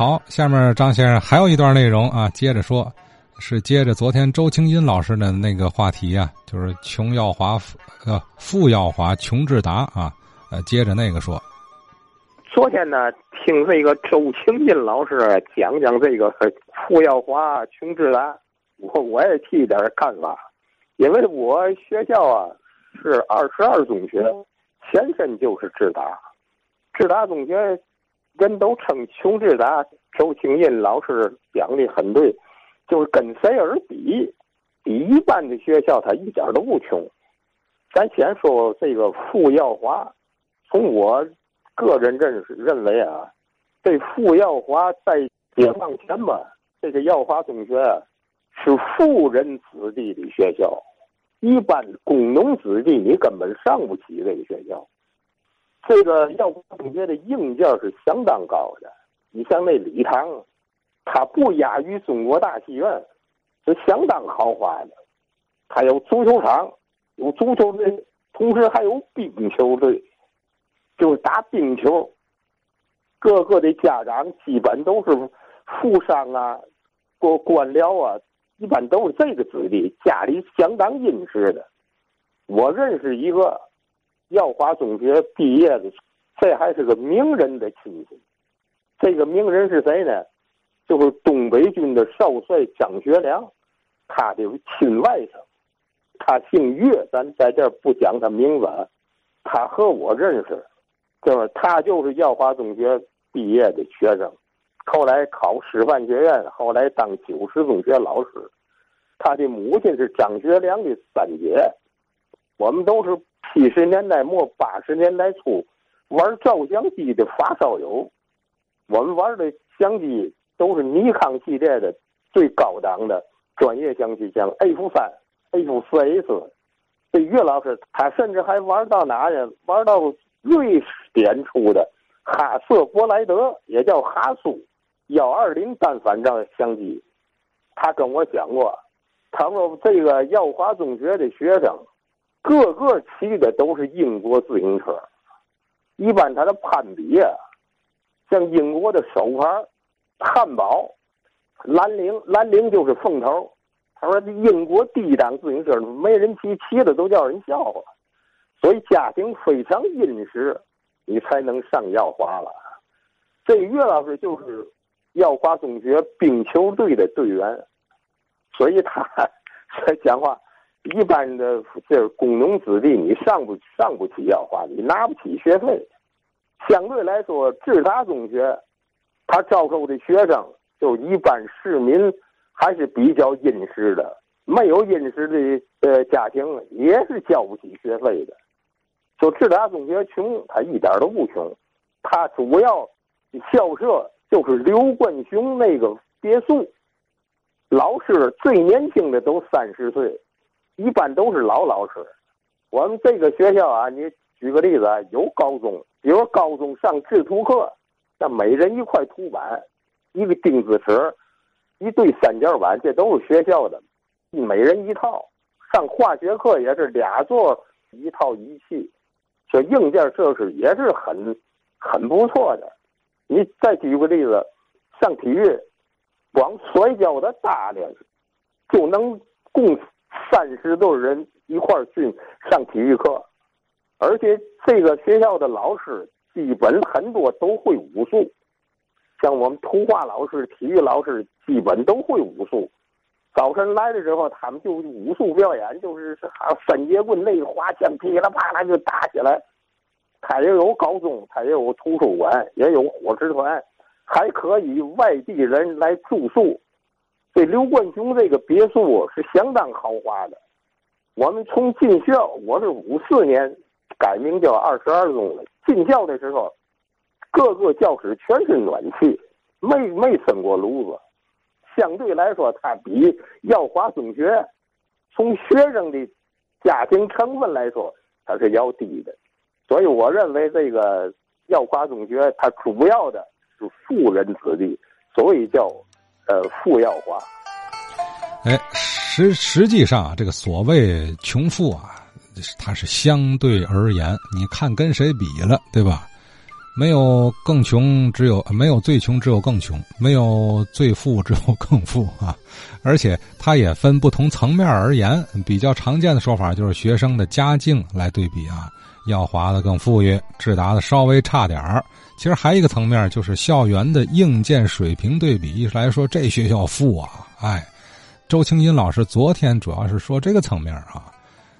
好，下面张先生还有一段内容啊，接着说，是接着昨天周清音老师的那个话题啊，就是穷耀华，呃，富耀华，穷志达啊，呃，接着那个说。昨天呢，听这个周清音老师讲讲这个富耀华、穷志达，我我也提点看法，因为我学校啊是二十二中学，前身就是志达，志达中学。人都称穷志达，周清印老师讲的很对，就是跟谁而比，比一般的学校他一点都不穷。咱先说这个傅耀华，从我个人认识认为啊，这傅耀华在解放前吧，这个耀华中学是富人子弟的学校，一般工农子弟你根本上不起这个学校。这个耀华中学的硬件是相当高的，你像那礼堂，它不亚于中国大戏院，是相当豪华的。它有足球场，有足球队，同时还有冰球队，就是打冰球。各个的家长基本都是富商啊，或官僚啊，一般都是这个子弟，家里相当殷实的。我认识一个。耀华中学毕业的，这还是个名人的亲戚。这个名人是谁呢？就是东北军的少帅张学良，他的亲外甥。他姓岳，咱在这儿不讲他名字。他和我认识，就是他就是耀华中学毕业的学生，后来考师范学院，后来当九十中学老师。他的母亲是张学良的三姐，我们都是。七十年代末八十年代初，玩照相机的发烧友，我们玩的相机都是尼康系列的最高档的专业相机，像 F 三、F 四 S。这岳老师他甚至还玩到哪呢？玩到瑞典出的哈瑟伯莱德，也叫哈苏幺二零单反照相机。他跟我讲过，他说这个耀华中学的学生。个个骑的都是英国自行车，一般他的攀比啊，像英国的首牌汉堡、兰陵，兰陵就是凤头。他说英国低档自行车没人骑，骑的都叫人笑话。所以家庭非常殷实，你才能上耀华了。这岳老师就是耀华中学冰球队的队员，所以他 才讲话。一般的这工农子弟，你上不上不起要花，你拿不起学费。相对来说，智达中学，他招收的学生就一般市民还是比较殷实的，没有殷实的呃家庭也是交不起学费的。就智达中学穷，他一点都不穷，他主要校舍就是刘冠雄那个别墅，老师最年轻的都三十岁。一般都是老老师。我们这个学校啊，你举个例子啊，有高中，比如高中上制图课，那每人一块图板，一个钉子尺，一对三角板，这都是学校的，每人一套。上化学课也是俩座一套仪器，这硬件设施也是很很不错的。你再举个例子，上体育，光摔跤的大的就能供。三十多人一块儿去上体育课，而且这个学校的老师基本很多都会武术，像我们图画老师、体育老师基本都会武术。早晨来的时候，他们就武术表演，就是啊三节棍、那个花枪，噼里啪啦就打起来。他也有高中，他也有图书馆，也有伙食团，还可以外地人来住宿。这刘冠雄这个别墅是相当豪华的。我们从进校，我是五四年改名叫二十二中的。进校的时候，各个教室全是暖气，没没生过炉子。相对来说，它比耀华中学从学生的家庭成分来说，它是要低的。所以我认为这个耀华中学，它主要的是富人子弟，所以叫。呃，富要花。哎，实实际上啊，这个所谓穷富啊，它是相对而言，你看跟谁比了，对吧？没有更穷，只有没有最穷，只有更穷；没有最富，只有更富啊！而且它也分不同层面而言，比较常见的说法就是学生的家境来对比啊。耀华的更富裕，智达的稍微差点儿。其实还有一个层面就是校园的硬件水平对比，一直来说这学校富啊。哎，周清音老师昨天主要是说这个层面啊。